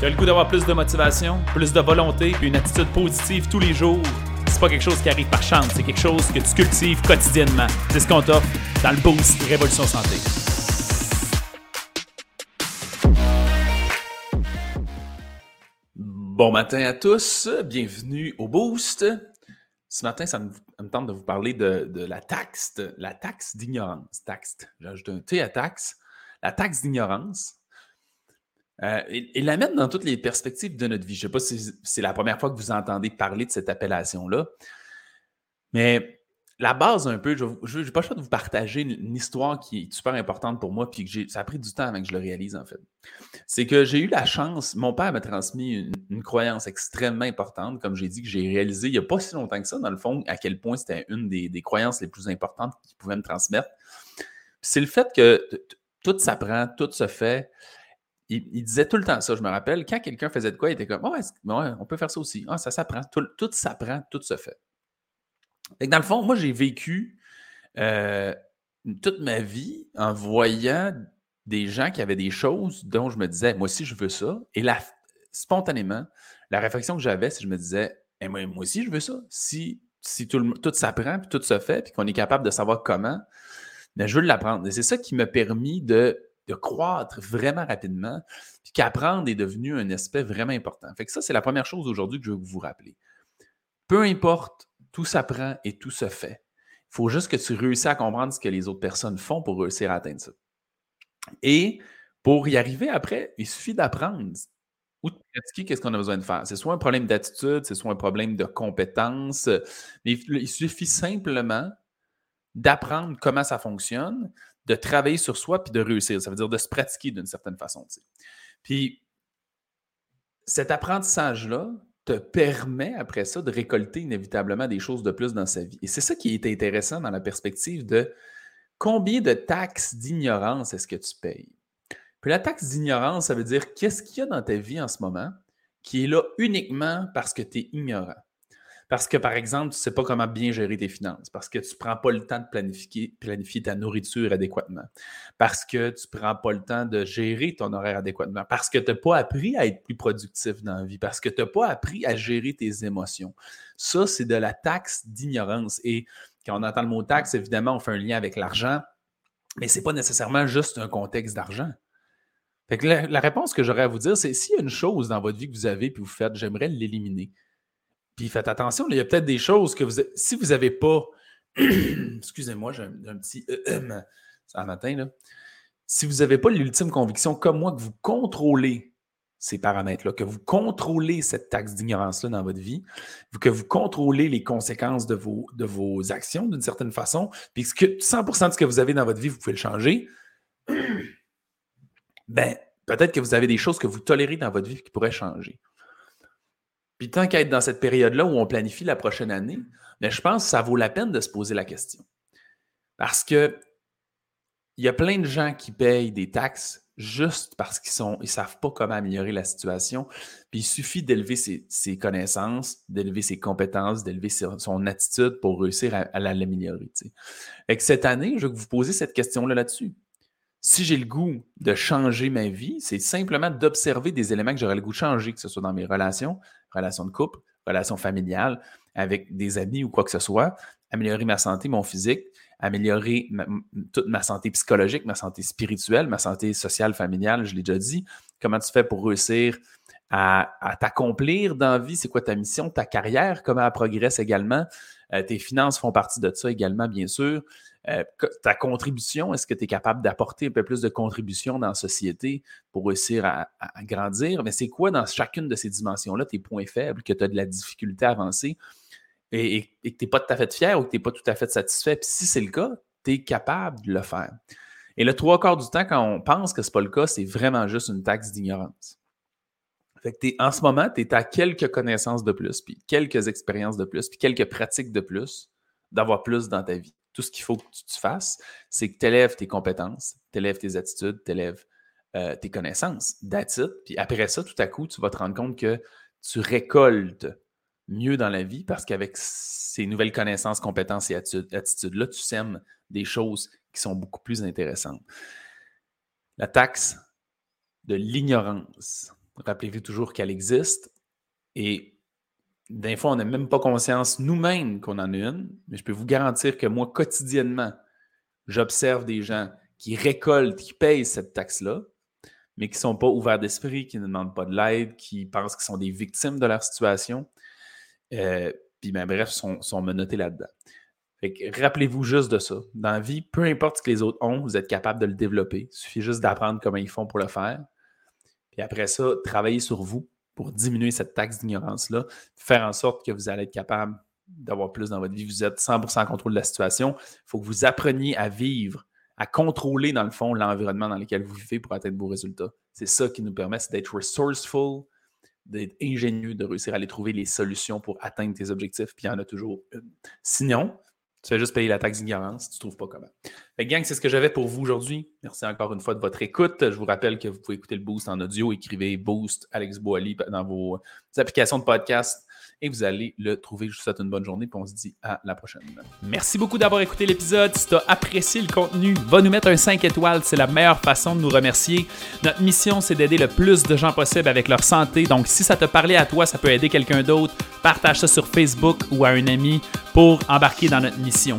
Tu as le goût d'avoir plus de motivation, plus de volonté, puis une attitude positive tous les jours? C'est pas quelque chose qui arrive par chance, c'est quelque chose que tu cultives quotidiennement. C'est ce qu'on t'offre dans le Boost Révolution Santé. Bon matin à tous, bienvenue au Boost. Ce matin, ça me, tente de vous parler de, la taxe, la taxe d'ignorance. Taxe, j'ai ajouté un T à taxe. La taxe d'ignorance. Euh, et, la mettre dans toutes les perspectives de notre vie. Je ne sais pas si c'est la première fois que vous entendez parler de cette appellation-là, mais la base un peu, je n'ai pas le choix de vous partager une, histoire qui est super importante pour moi, puis que ça a pris du temps avant que je le réalise en fait. C'est que j'ai eu la chance, mon père m'a transmis une, croyance extrêmement importante, comme j'ai dit, que j'ai réalisé il n'y a pas si longtemps que ça, dans le fond, à quel point c'était une des, croyances les plus importantes qu'il pouvait me transmettre. C'est le fait que tout s'apprend, tout se fait il, disait tout le temps ça, je me rappelle. Quand quelqu'un faisait de quoi, il était comme ouais, on peut faire ça aussi. Ah, ça s'apprend. Tout, tout s'apprend, tout se fait. dans le fond, moi, j'ai vécu euh, toute ma vie en voyant des gens qui avaient des choses dont je me disais, moi aussi, je veux ça. Et là, spontanément, la réflexion que j'avais, c'est que je me disais, eh, moi, aussi, je veux ça. Si, si tout, tout s'apprend, puis tout se fait, puis qu'on est capable de savoir comment, ben, je veux l'apprendre. Et c'est ça qui m'a permis de de croître vraiment rapidement, puis qu'apprendre est devenu un aspect vraiment important. Fait que ça, c'est la première chose aujourd'hui que je veux vous rappeler. Peu importe, tout s'apprend et tout se fait. Il faut juste que tu réussisses à comprendre ce que les autres personnes font pour réussir à atteindre ça. Et pour y arriver après, il suffit d'apprendre ou de pratiquer qu'est-ce qu'on a besoin de faire. C'est soit un problème d'attitude, c'est soit un problème de compétence, mais il suffit simplement d'apprendre comment ça fonctionne, de travailler sur soi puis de réussir. Ça veut dire de se pratiquer d'une certaine façon. Puis cet apprentissage-là te permet après ça de récolter inévitablement des choses de plus dans sa vie. Et c'est ça qui est intéressant dans la perspective de combien de taxes d'ignorance est-ce que tu payes? Puis la taxe d'ignorance, ça veut dire qu'est-ce qu'il y a dans ta vie en ce moment qui est là uniquement parce que tu es ignorant? Parce que, par exemple, tu ne sais pas comment bien gérer tes finances, parce que tu ne prends pas le temps de planifier, planifier ta nourriture adéquatement, parce que tu ne prends pas le temps de gérer ton horaire adéquatement, parce que tu n'as pas appris à être plus productif dans la vie, parce que tu n'as pas appris à gérer tes émotions. Ça, c'est de la taxe d'ignorance. Et quand on entend le mot taxe, évidemment, on fait un lien avec l'argent, mais ce n'est pas nécessairement juste un contexte d'argent. la, la, réponse que j'aurais à vous dire, c'est s'il y a une chose dans votre vie que vous avez puis vous faites, j'aimerais l'éliminer. Puis faites attention, il y a peut-être des choses que vous. Si vous n'avez pas. Excusez-moi, j'ai un, petit. c'est un matin, là. Si vous n'avez pas l'ultime conviction, comme moi, que vous contrôlez ces paramètres-là, que vous contrôlez cette taxe d'ignorance-là dans votre vie, que vous contrôlez les conséquences de vos, de vos actions d'une certaine façon, puis que 100% de ce que vous avez dans votre vie, vous pouvez le changer, ben, peut-être que vous avez des choses que vous tolérez dans votre vie qui pourraient changer. Puis tant qu'à être dans cette période-là où on planifie la prochaine année, mais je pense que ça vaut la peine de se poser la question. Parce que il y a plein de gens qui payent des taxes juste parce qu'ils ne savent pas comment améliorer la situation. Puis il suffit d'élever ses, connaissances, d'élever ses compétences, d'élever son attitude pour réussir à, l'améliorer. Et cette année, je que vous posiez cette question-là là-dessus. Si j'ai le goût de changer ma vie, c'est simplement d'observer des éléments que j'aurais le goût de changer, que ce soit dans mes relations, relation de couple, relation familiale, avec des amis ou quoi que ce soit, améliorer ma santé, mon physique, améliorer toute ma santé psychologique, ma santé spirituelle, ma santé sociale, familiale, je l'ai déjà dit. Comment tu fais pour réussir à, t'accomplir dans la vie? C'est quoi ta mission, ta carrière? Comment elle progresse également? Euh, tes finances font partie de ça également, bien sûr. Euh, ta contribution, est-ce que tu es capable d'apporter un peu plus de contribution dans la société pour réussir à, grandir? Mais c'est quoi dans chacune de ces dimensions-là tes points faibles, que tu as de la difficulté à avancer et, que tu n'es pas tout à fait fier ou que tu n'es pas tout à fait satisfait? Puis si c'est le cas, tu es capable de le faire. Et le trois quarts du temps, quand on pense que ce n'est pas le cas, c'est vraiment juste une taxe d'ignorance. Fait que en ce moment, tu es à quelques connaissances de plus, puis quelques expériences de plus, puis quelques pratiques de plus, d'avoir plus dans ta vie tout ce qu'il faut que tu, fasses, c'est que tu élèves tes compétences, tu élèves tes attitudes, tu élèves euh, tes connaissances. That's Puis après ça, tout à coup, tu vas te rendre compte que tu récoltes mieux dans la vie parce qu'avec ces nouvelles connaissances, compétences et attitudes-là, tu sèmes des choses qui sont beaucoup plus intéressantes. La taxe de l'ignorance. Rappelez-vous toujours qu'elle existe. Et des fois, on n'a même pas conscience nous-mêmes qu'on en a une, mais je peux vous garantir que moi, quotidiennement, j'observe des gens qui récoltent, qui payent cette taxe-là, mais qui ne sont pas ouverts d'esprit, qui ne demandent pas de l'aide, qui pensent qu'ils sont des victimes de leur situation. Euh, puis, ben, bref, sont, sont menottés là-dedans. Rappelez-vous juste de ça. Dans la vie, peu importe ce que les autres ont, vous êtes capable de le développer. Il suffit juste d'apprendre comment ils font pour le faire. Puis après ça, travaillez sur vous pour diminuer cette taxe d'ignorance-là, faire en sorte que vous allez être capable d'avoir plus dans votre vie. Vous êtes 100% en contrôle de la situation. Il faut que vous appreniez à vivre, à contrôler, dans le fond, l'environnement dans lequel vous vivez pour atteindre vos résultats. C'est ça qui nous permet d'être resourceful, d'être ingénieux, de réussir à aller trouver les solutions pour atteindre tes objectifs. Puis il y en a toujours une. Sinon, tu fais juste payer la taxe d'ignorance, tu ne trouves pas comment. Fait gang, c'est ce que j'avais pour vous aujourd'hui. Merci encore une fois de votre écoute. Je vous rappelle que vous pouvez écouter le Boost en audio. Écrivez Boost Alex Boily dans vos applications de podcast et vous allez le trouver. Je vous souhaite une bonne journée et on se dit à la prochaine. Merci beaucoup d'avoir écouté l'épisode. Si tu as apprécié le contenu, va nous mettre un 5 étoiles. C'est la meilleure façon de nous remercier. Notre mission, c'est d'aider le plus de gens possible avec leur santé. Donc, si ça te parlait à toi, ça peut aider quelqu'un d'autre. Partage ça sur Facebook ou à un ami pour embarquer dans notre mission.